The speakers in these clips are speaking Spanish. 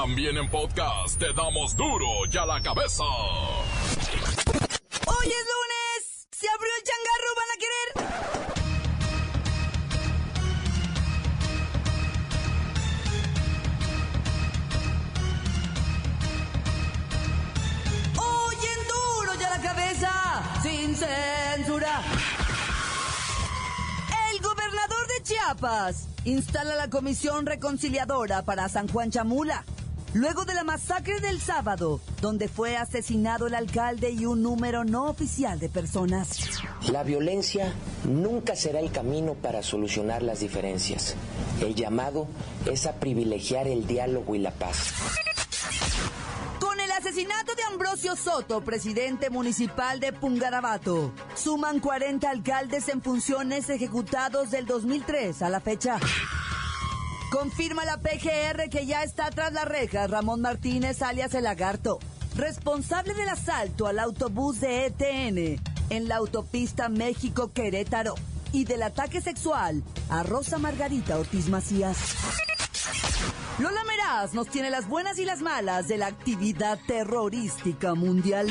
También en podcast te damos duro y a la cabeza. Hoy es lunes. Se abrió el changarro, ¿van a querer? Hoy en duro y a la cabeza, sin censura. El gobernador de Chiapas instala la comisión reconciliadora para San Juan Chamula. Luego de la masacre del sábado, donde fue asesinado el alcalde y un número no oficial de personas. La violencia nunca será el camino para solucionar las diferencias. El llamado es a privilegiar el diálogo y la paz. Con el asesinato de Ambrosio Soto, presidente municipal de Pungarabato, suman 40 alcaldes en funciones ejecutados del 2003 a la fecha. Confirma la PGR que ya está tras la reja Ramón Martínez alias el lagarto, responsable del asalto al autobús de ETN en la autopista México-Querétaro y del ataque sexual a Rosa Margarita Ortiz Macías. Lola Meraz nos tiene las buenas y las malas de la actividad terrorística mundial.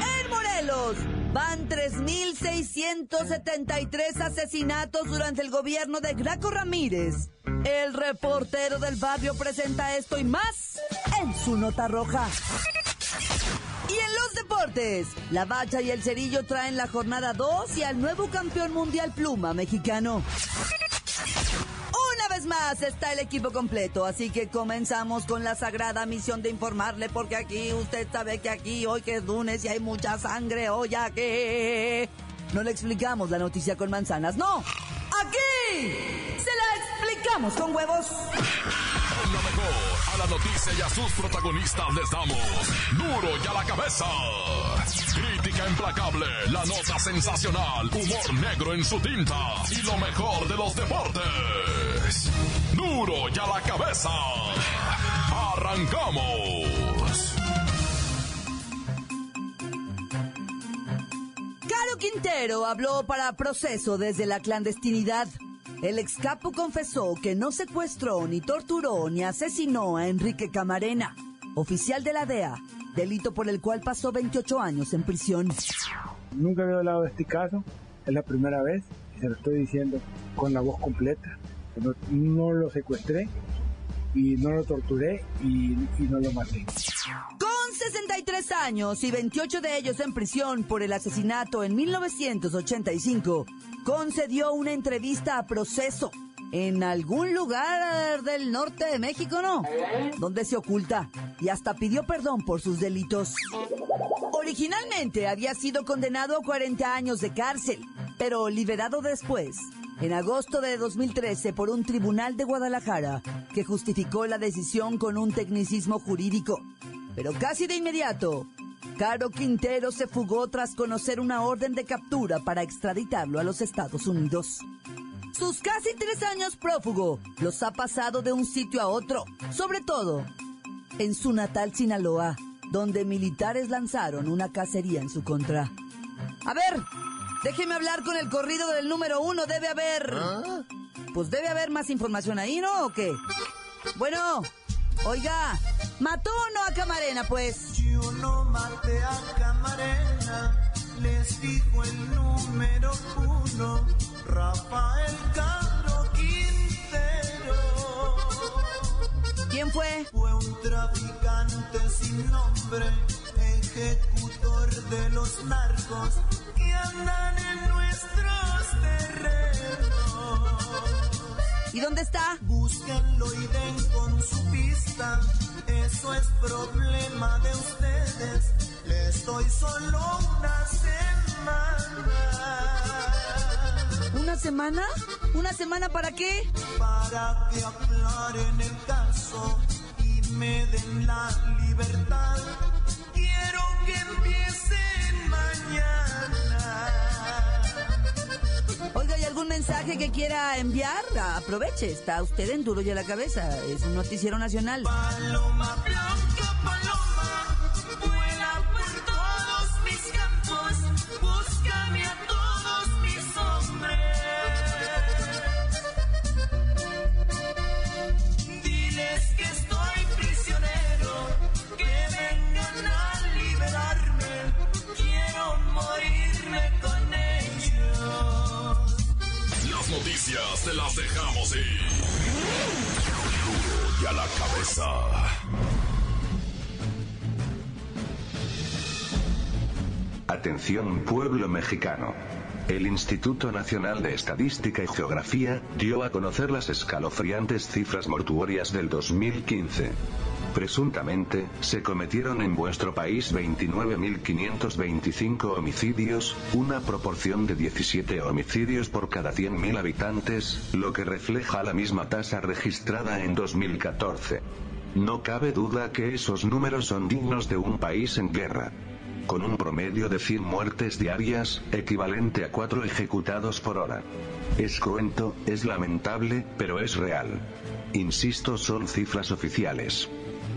En Morelos van 3.673 asesinatos durante el gobierno de Graco Ramírez. El reportero del barrio presenta esto y más en su nota roja. Y en los deportes, la bacha y el cerillo traen la jornada 2 y al nuevo campeón mundial pluma mexicano. Más está el equipo completo, así que comenzamos con la sagrada misión de informarle, porque aquí usted sabe que aquí hoy que es lunes y hay mucha sangre, hoy ya que no le explicamos la noticia con manzanas, no, aquí se la explicamos con huevos. La noticia y a sus protagonistas les damos duro y a la cabeza. Crítica implacable, la nota sensacional, humor negro en su tinta y lo mejor de los deportes. Duro y a la cabeza. Arrancamos. Caro Quintero habló para proceso desde la clandestinidad. El excapo confesó que no secuestró, ni torturó, ni asesinó a Enrique Camarena, oficial de la DEA, delito por el cual pasó 28 años en prisión. Nunca había hablado de este caso, es la primera vez y se lo estoy diciendo con la voz completa. No, no lo secuestré y no lo torturé y, y no lo maté. Con 63 años y 28 de ellos en prisión por el asesinato en 1985, concedió una entrevista a proceso en algún lugar del norte de México, ¿no? Donde se oculta y hasta pidió perdón por sus delitos. Originalmente había sido condenado a 40 años de cárcel, pero liberado después, en agosto de 2013, por un tribunal de Guadalajara que justificó la decisión con un tecnicismo jurídico. Pero casi de inmediato, Caro Quintero se fugó tras conocer una orden de captura para extraditarlo a los Estados Unidos. Sus casi tres años prófugo los ha pasado de un sitio a otro, sobre todo en su natal Sinaloa, donde militares lanzaron una cacería en su contra. A ver, déjeme hablar con el corrido del número uno, debe haber... Pues debe haber más información ahí, ¿no? ¿O qué? Bueno, oiga, ¿mató o no a Camarena, pues? Yo no maté a Camarena, les dijo el número uno, Rafael Caro Quintero. ¿Quién fue? Fue un traficante sin nombre, ejecutor de los narcos que andan en nuestros terrenos. ¿Y dónde está? Búsquenlo y den con su pista. Eso es problema de ustedes. Les doy solo una semana ¿Una semana? ¿Una semana para qué? para que aclaren el caso y me den la libertad. Mensaje que quiera enviar? Aproveche, está usted en duro y a la cabeza. Es un noticiero nacional. Paloma, otras te las dejamos ir. Y a la cabeza. Atención pueblo mexicano. El Instituto Nacional de Estadística y Geografía dio a conocer las escalofriantes cifras mortuorias del 2015. Presuntamente, se cometieron en vuestro país 29.525 homicidios, una proporción de 17 homicidios por cada 100.000 habitantes, lo que refleja la misma tasa registrada en 2014. No cabe duda que esos números son dignos de un país en guerra con un promedio de 100 muertes diarias, equivalente a 4 ejecutados por hora. Es cruento, es lamentable, pero es real. Insisto, son cifras oficiales.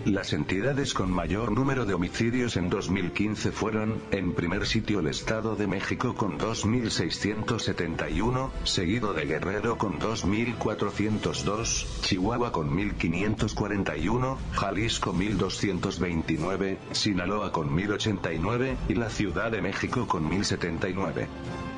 Las entidades con mayor número de homicidios en 2015 fueron, en primer sitio el Estado de México con 2.671, seguido de Guerrero con 2.402, Chihuahua con 1.541, Jalisco 1.229, Sinaloa con 1.089 y la Ciudad de México con 1.079.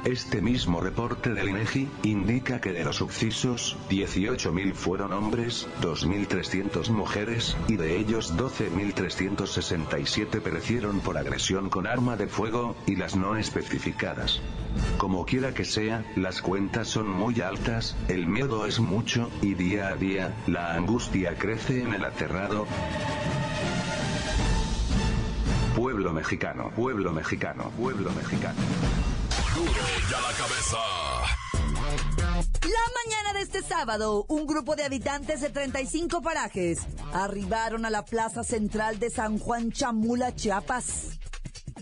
Este mismo reporte del INEGI indica que de los sucesos, 18.000 fueron hombres, 2.300 mujeres, y de ellos 12.367 perecieron por agresión con arma de fuego, y las no especificadas. Como quiera que sea, las cuentas son muy altas, el miedo es mucho, y día a día, la angustia crece en el aterrado. Pueblo mexicano, pueblo mexicano, pueblo mexicano. Duro y a la cabeza. La mañana de este sábado, un grupo de habitantes de 35 parajes arribaron a la plaza central de San Juan Chamula, Chiapas,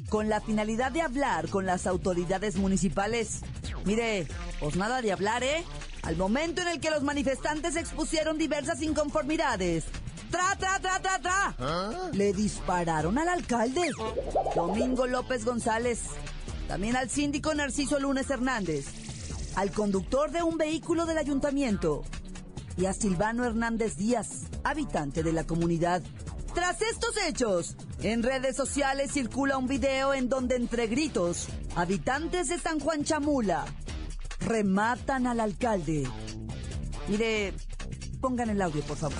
con la finalidad de hablar con las autoridades municipales. Mire, pues nada de hablar, ¿eh? Al momento en el que los manifestantes expusieron diversas inconformidades. ¡Tra, tra, tra, tra, tra! Le dispararon al alcalde, Domingo López González, también al síndico Narciso Lunes Hernández, al conductor de un vehículo del ayuntamiento y a Silvano Hernández Díaz, habitante de la comunidad. Tras estos hechos, en redes sociales circula un video en donde entre gritos, habitantes de San Juan Chamula rematan al alcalde. Mire, pongan el audio, por favor.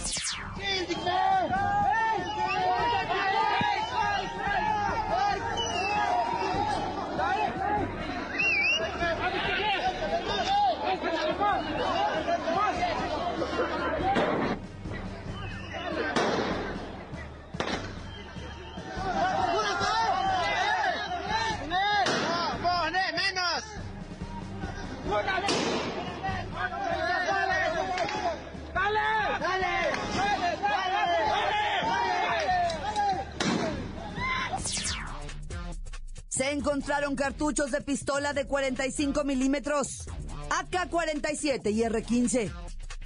Se encontraron cartuchos de pistola de 45 milímetros, AK-47 y R-15.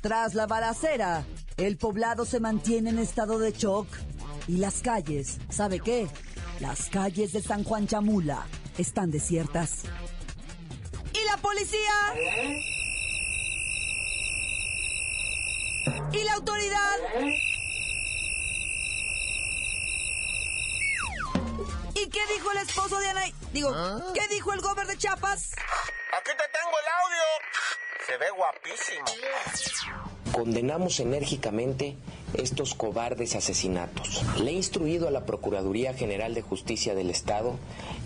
Tras la balacera, el poblado se mantiene en estado de shock y las calles, ¿sabe qué? Las calles de San Juan Chamula están desiertas. ¿Y la policía? ¿Y la autoridad? ¿Y qué dijo el esposo de Ana? Digo, ¿qué dijo el gobernador de Chiapas? Aquí te tengo el audio. Se ve guapísimo. Condenamos enérgicamente estos cobardes asesinatos. Le he instruido a la Procuraduría General de Justicia del Estado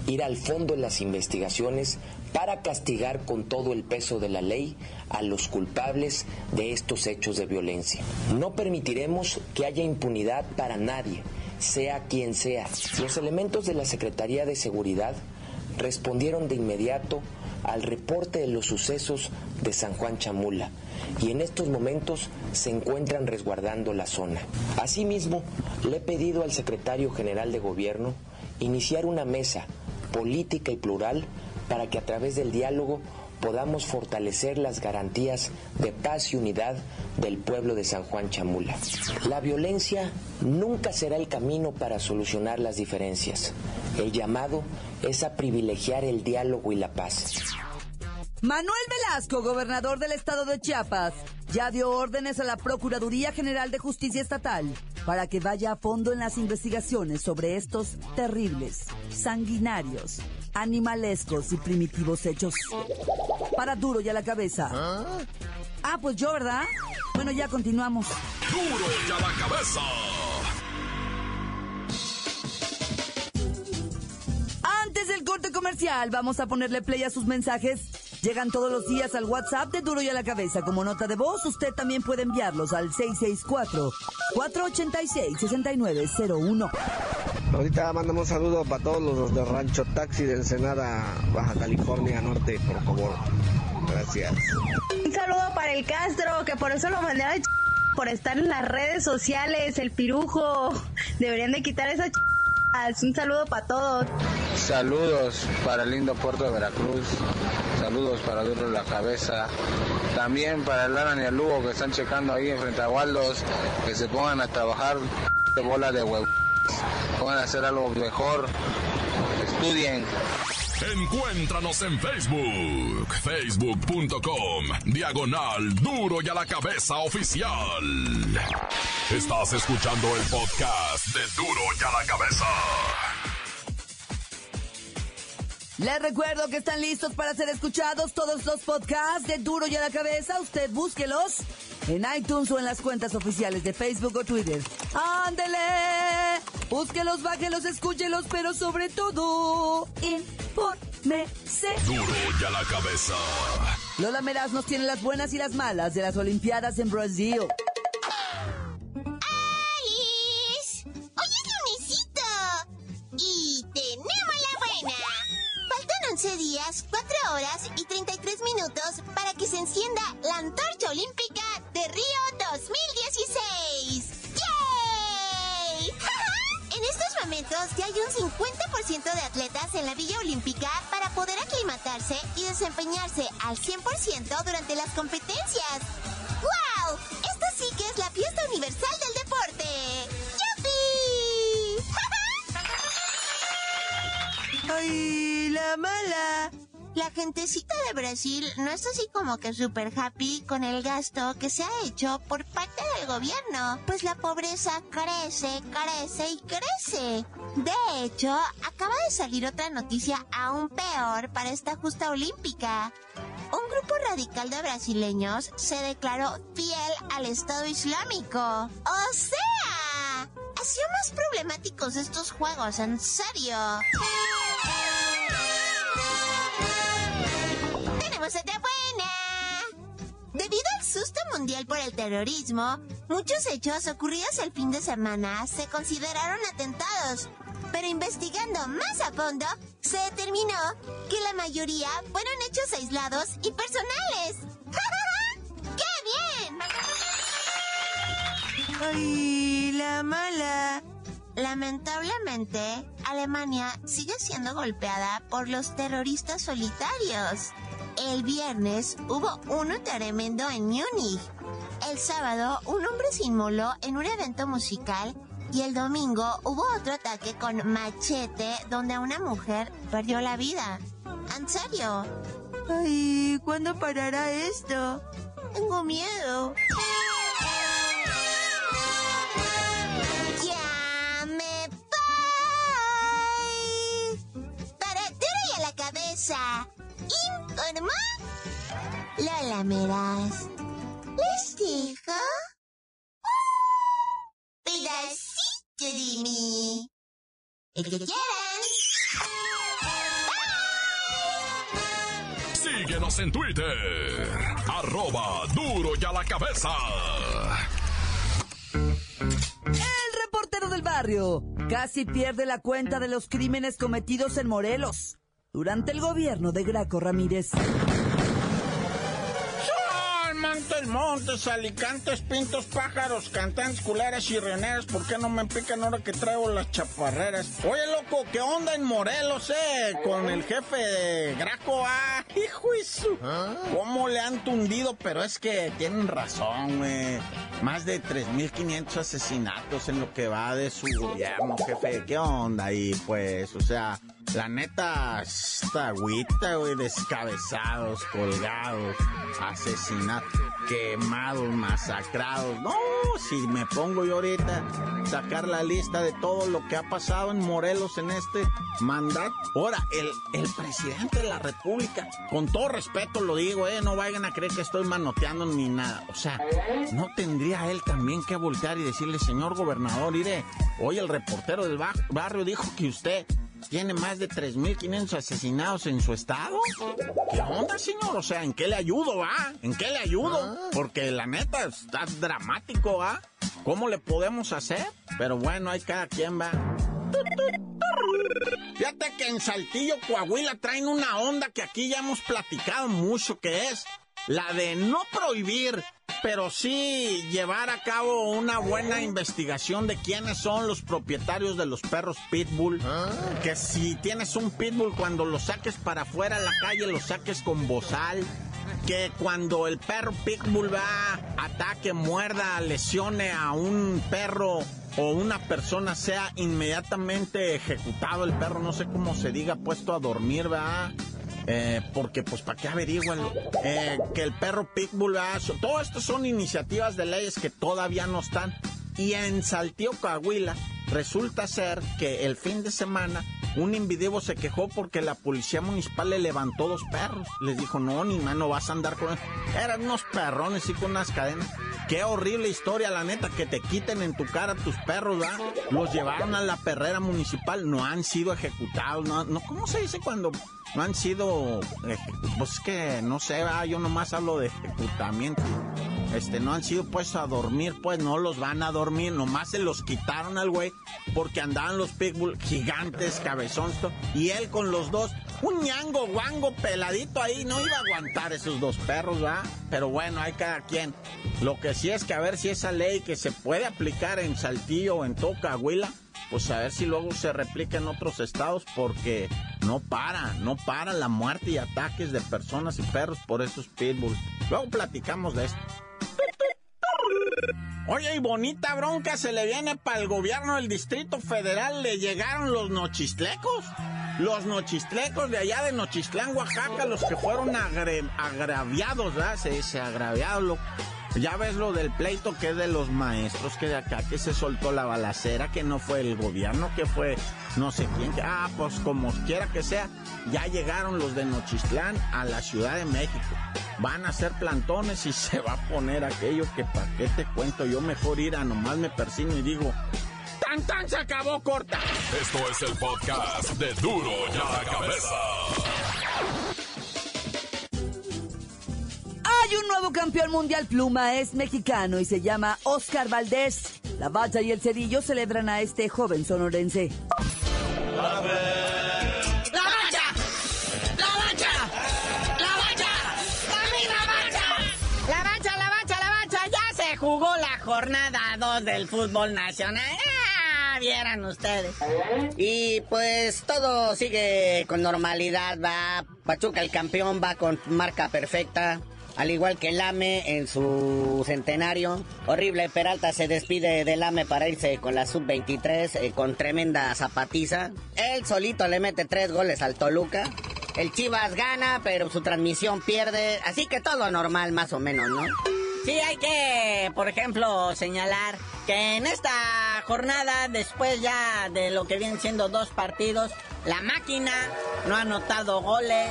ir al fondo en las investigaciones para castigar con todo el peso de la ley a los culpables de estos hechos de violencia. No permitiremos que haya impunidad para nadie, sea quien sea. Los elementos de la Secretaría de Seguridad respondieron de inmediato al reporte de los sucesos de San Juan Chamula y en estos momentos se encuentran resguardando la zona. Asimismo, le he pedido al secretario general de gobierno iniciar una mesa política y plural para que a través del diálogo podamos fortalecer las garantías de paz y unidad del pueblo de San Juan Chamula. La violencia nunca será el camino para solucionar las diferencias. El llamado es a privilegiar el diálogo y la paz. Manuel Velasco, gobernador del estado de Chiapas, ya dio órdenes a la Procuraduría General de Justicia Estatal para que vaya a fondo en las investigaciones sobre estos terribles, sanguinarios, animalescos y primitivos hechos. Para duro y a la cabeza. Ah, pues yo, ¿verdad? Bueno, ya continuamos. Duro y a la cabeza. Antes del corte comercial, vamos a ponerle play a sus mensajes. Llegan todos los días al WhatsApp de Duro y a la Cabeza como nota de voz. Usted también puede enviarlos al 664-486-6901. Ahorita mandamos un saludo para todos los de Rancho Taxi de Ensenada, Baja California Norte, por favor. Gracias. Un saludo para el Castro, que por eso lo mandé a ch... por estar en las redes sociales, el pirujo. Deberían de quitar esa ch... Un saludo para todos. Saludos para el lindo puerto de Veracruz. Saludos para Duro la Cabeza. También para el Alan y el Lugo que están checando ahí en frente a Waldos. Que se pongan a trabajar de bola de huevo. Pongan a hacer algo mejor. Estudien. Encuéntranos en Facebook, facebook.com, diagonal duro y a la cabeza oficial. Estás escuchando el podcast de duro y a la cabeza. Les recuerdo que están listos para ser escuchados todos los podcasts de Duro y a la Cabeza. Usted búsquelos en iTunes o en las cuentas oficiales de Facebook o Twitter. ¡Ándele! Búsquelos, bájelos, escúchelos, pero sobre todo, infórmese. Duro y a la cabeza. Lola Meraz nos tiene las buenas y las malas de las Olimpiadas en Brasil. Minutos para que se encienda la antorcha olímpica de Río 2016. ¡Yay! en estos momentos ya hay un 50% de atletas en la Villa Olímpica para poder aclimatarse y desempeñarse al 100% durante las competencias. ¡Wow! Esto sí que es la fiesta universal del deporte. ¡Yupi! ¡Ay, la mala! La gentecita de Brasil no está así como que super happy con el gasto que se ha hecho por parte del gobierno, pues la pobreza crece, crece y crece. De hecho, acaba de salir otra noticia aún peor para esta justa olímpica. Un grupo radical de brasileños se declaró fiel al Estado Islámico. ¡O sea! Ha sido más problemáticos estos juegos, en serio. Otra buena. Debido al susto mundial por el terrorismo, muchos hechos ocurridos el fin de semana se consideraron atentados. Pero investigando más a fondo, se determinó que la mayoría fueron hechos aislados y personales. ¡Qué bien! ¡Ay, la mala! Lamentablemente, Alemania sigue siendo golpeada por los terroristas solitarios. El viernes hubo uno tremendo en Múnich. El sábado un hombre se inmoló en un evento musical y el domingo hubo otro ataque con machete donde una mujer perdió la vida. ¿En serio? Ay, ¿cuándo parará esto? Tengo miedo. Ya me voy. Para duro y a la cabeza. Informó Lola Meraz. ¿Les dejo? Pedacito de mí. El que quieran. Síguenos en Twitter. Arroba duro y a la cabeza. El reportero del barrio casi pierde la cuenta de los crímenes cometidos en Morelos durante el gobierno de Graco Ramírez. Montes, montes, alicantes, pintos, pájaros, cantantes, culeras y rioneras, ¿por qué no me pican ahora que traigo las chaparreras? Oye, loco, ¿qué onda en Morelos, eh? Con el jefe de Graco, ah, hijo y su... ¿Cómo le han tundido? Pero es que tienen razón, güey. Más de 3.500 asesinatos en lo que va de su gobierno, jefe. ¿Qué onda ahí, pues? O sea, la neta, esta agüita, güey, descabezados, colgados, asesinados, quemados, masacrados. No, si me pongo yo ahorita sacar la lista de todo lo que ha pasado en Morelos en este mandato. Ahora, el, el presidente de la República, con todo respeto lo digo, eh, no vayan a creer que estoy manoteando ni nada. O sea, no tendría él también que voltear y decirle, señor gobernador, iré, hoy el reportero del ba- barrio dijo que usted tiene más de 3.500 asesinados en su estado. ¿Qué onda, señor? O sea, ¿en qué le ayudo, va? ¿En qué le ayudo? Porque la neta está dramático, ¿va? ¿Cómo le podemos hacer? Pero bueno, hay cada quien va. Fíjate que en Saltillo, Coahuila, traen una onda que aquí ya hemos platicado mucho, que es la de no prohibir, pero sí llevar a cabo una buena investigación de quiénes son los propietarios de los perros pitbull. Que si tienes un pitbull, cuando lo saques para afuera a la calle, lo saques con bozal. Que cuando el perro pitbull va, ataque, muerda, lesione a un perro o una persona sea inmediatamente ejecutado el perro, no sé cómo se diga, puesto a dormir, va. Eh, porque pues para qué averiguan Eh, que el perro pitbull so- todo esto son iniciativas de leyes que todavía no están. Y en Saltillo Coahuila resulta ser que el fin de semana un individuo se quejó porque la policía municipal le levantó dos perros. Les dijo no ni mano vas a andar con eran unos perrones y con unas cadenas. Qué horrible historia, la neta, que te quiten en tu cara tus perros, ¿verdad? Los llevaron a la perrera municipal, no han sido ejecutados, no, no ¿cómo se dice cuando no han sido Pues es que no sé, ¿verdad? yo nomás hablo de ejecutamiento. Este, no han sido puestos a dormir, pues no los van a dormir, nomás se los quitaron al güey porque andaban los pitbull gigantes, cabezones, y él con los dos, un ñango, guango, peladito ahí, no iba a aguantar esos dos perros, ¿va? Pero bueno, hay cada quien. Lo que sí es que a ver si esa ley que se puede aplicar en Saltillo o en Tocahuila, pues a ver si luego se replica en otros estados porque no para, no para la muerte y ataques de personas y perros por esos pitbulls. Luego platicamos de esto. Oye, y bonita bronca se le viene para el gobierno del Distrito Federal. Le llegaron los nochistlecos. Los nochistlecos de allá de Nochistlán, Oaxaca, los que fueron agraviados, ¿verdad? Se dice agraviados. lo- Ya ves lo del pleito que es de los maestros, que de acá que se soltó la balacera, que no fue el gobierno, que fue no sé quién. Ah, pues como quiera que sea, ya llegaron los de Nochistlán a la Ciudad de México. Van a hacer plantones y se va a poner aquello que para qué te cuento. Yo mejor ir a nomás me persino y digo, ¡tan tan se acabó corta! Esto es el podcast de Duro y a la Cabeza. Hay un nuevo campeón mundial pluma, es mexicano y se llama Oscar Valdés. La Bacha y el Cerillo celebran a este joven sonorense. ¡La bacha! ¡La bacha! ¡La bacha! ¡Dame la bacha! La bacha, la bacha, la bacha, ya se jugó la jornada 2 del fútbol nacional. Vieran ustedes. Y pues todo sigue con normalidad, va. Pachuca el campeón va con marca perfecta. Al igual que el AME en su centenario. Horrible Peralta se despide del AME para irse con la sub-23 eh, con tremenda zapatiza. Él solito le mete tres goles al Toluca. El Chivas gana, pero su transmisión pierde. Así que todo normal más o menos, ¿no? Sí, hay que, por ejemplo, señalar que en esta jornada, después ya de lo que vienen siendo dos partidos, la máquina no ha anotado goles,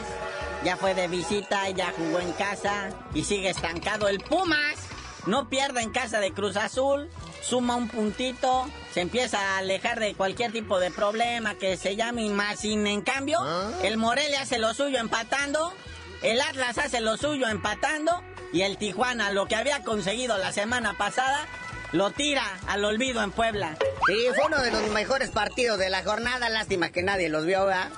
ya fue de visita, ya jugó en casa y sigue estancado. El Pumas no pierde en casa de Cruz Azul, suma un puntito, se empieza a alejar de cualquier tipo de problema que se llame más sin en cambio, el Morelia hace lo suyo empatando, el Atlas hace lo suyo empatando y el Tijuana, lo que había conseguido la semana pasada, lo tira al olvido en Puebla. Sí, fue uno de los mejores partidos de la jornada, lástima que nadie los vio, ¿verdad?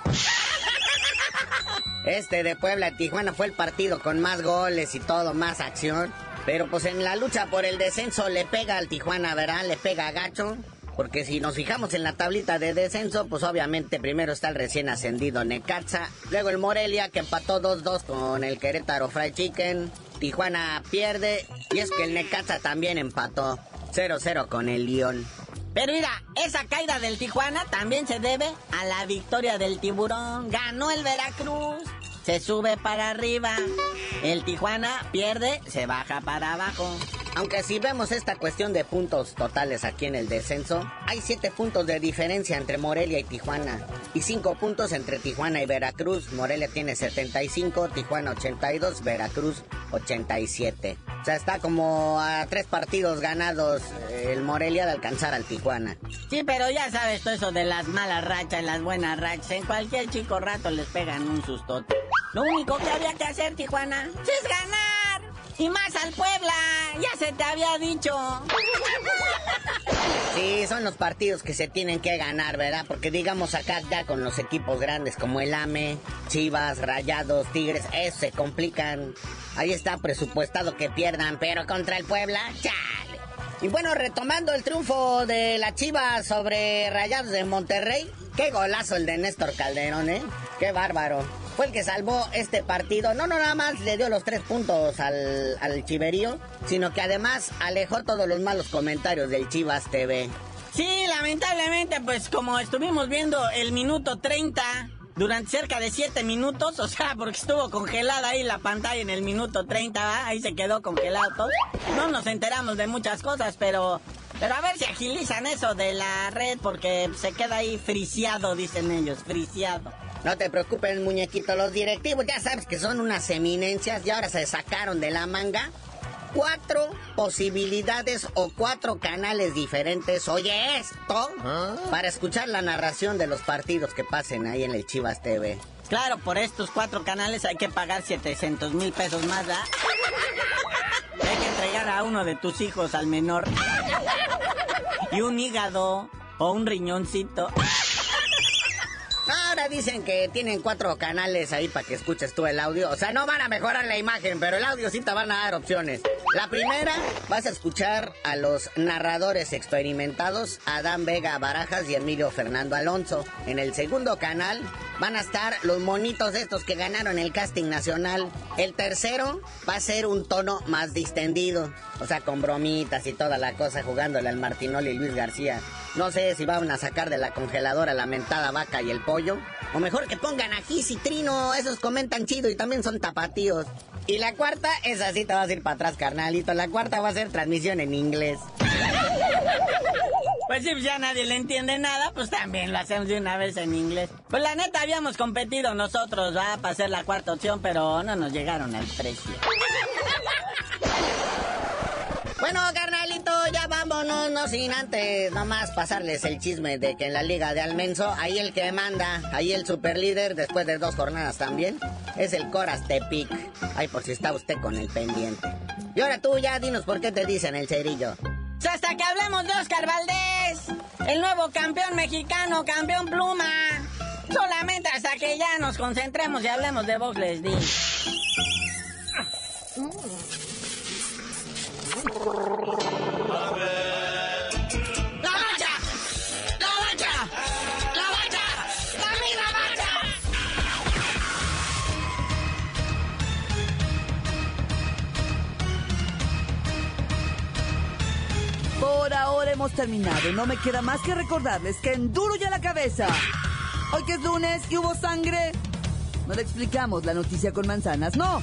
Este de Puebla Tijuana fue el partido con más goles y todo, más acción. Pero pues en la lucha por el descenso le pega al Tijuana, ¿verdad? Le pega a gacho. Porque si nos fijamos en la tablita de descenso, pues obviamente primero está el recién ascendido Necaxa. Luego el Morelia que empató 2-2 con el Querétaro Fried Chicken. Tijuana pierde. Y es que el Necaxa también empató 0-0 con el León. Pero mira, esa caída del Tijuana también se debe a la victoria del tiburón. Ganó el Veracruz. Se sube para arriba. El Tijuana pierde, se baja para abajo. Aunque si vemos esta cuestión de puntos totales aquí en el descenso, hay 7 puntos de diferencia entre Morelia y Tijuana y 5 puntos entre Tijuana y Veracruz. Morelia tiene 75, Tijuana 82, Veracruz 87. O sea, está como a tres partidos ganados eh, el Morelia de alcanzar al Tijuana. Sí, pero ya sabes todo eso de las malas rachas y las buenas rachas. En cualquier chico rato les pegan un sustote. Lo único que había que hacer, Tijuana, es ganar. Y más al Puebla. Ya se te había dicho. Sí, son los partidos que se tienen que ganar, ¿verdad? Porque digamos acá ya con los equipos grandes como el AME, Chivas, Rayados, Tigres, eso se complican. Ahí está presupuestado que pierdan, pero contra el Puebla, chale. Y bueno, retomando el triunfo de la Chivas sobre Rayados de Monterrey, qué golazo el de Néstor Calderón, ¿eh? Qué bárbaro. Fue el que salvó este partido. No, no, nada más le dio los tres puntos al, al Chiverío, sino que además alejó todos los malos comentarios del Chivas TV. Sí, lamentablemente, pues como estuvimos viendo el minuto 30 durante cerca de 7 minutos, o sea, porque estuvo congelada ahí la pantalla en el minuto 30, ¿va? ahí se quedó congelado todo. No nos enteramos de muchas cosas, pero pero a ver si agilizan eso de la red porque se queda ahí friciado, dicen ellos, friciado. No te preocupes, muñequito, los directivos ya sabes que son unas eminencias y ahora se sacaron de la manga cuatro posibilidades o cuatro canales diferentes, oye esto, para escuchar la narración de los partidos que pasen ahí en el Chivas TV. Claro, por estos cuatro canales hay que pagar 700 mil pesos más, ¿verdad? Hay que entregar a uno de tus hijos al menor. Y un hígado o un riñoncito. Dicen que tienen cuatro canales ahí para que escuches tú el audio. O sea, no van a mejorar la imagen, pero el audio sí te van a dar opciones. La primera, vas a escuchar a los narradores experimentados, Adán Vega Barajas y Emilio Fernando Alonso. En el segundo canal van a estar los monitos estos que ganaron el casting nacional. El tercero va a ser un tono más distendido. O sea, con bromitas y toda la cosa, jugándole al Martinoli y Luis García. No sé si van a sacar de la congeladora la mentada vaca y el pollo. O mejor que pongan aquí citrino, esos comentan chido y también son tapatíos. Y la cuarta, esa sí te vas a ir para atrás, carnalito. La cuarta va a ser transmisión en inglés. Pues si ya nadie le entiende nada, pues también lo hacemos de una vez en inglés. Pues la neta habíamos competido nosotros, va, para ser la cuarta opción, pero no nos llegaron al precio. Bueno, carnalito, ya vámonos, no sin antes nomás pasarles el chisme de que en la Liga de Almenso, ahí el que manda, ahí el superlíder, después de dos jornadas también, es el Coras Tepic. Ay, por si está usted con el pendiente. Y ahora tú ya dinos por qué te dicen el cerillo. Pues hasta que hablemos de Oscar Valdés, el nuevo campeón mexicano, campeón pluma. Solamente hasta que ya nos concentremos y hablemos de Box Les. Por ahora hemos terminado. No me queda más que recordarles que en duro ya la cabeza. Hoy que es lunes y hubo sangre. No le explicamos la noticia con manzanas, no.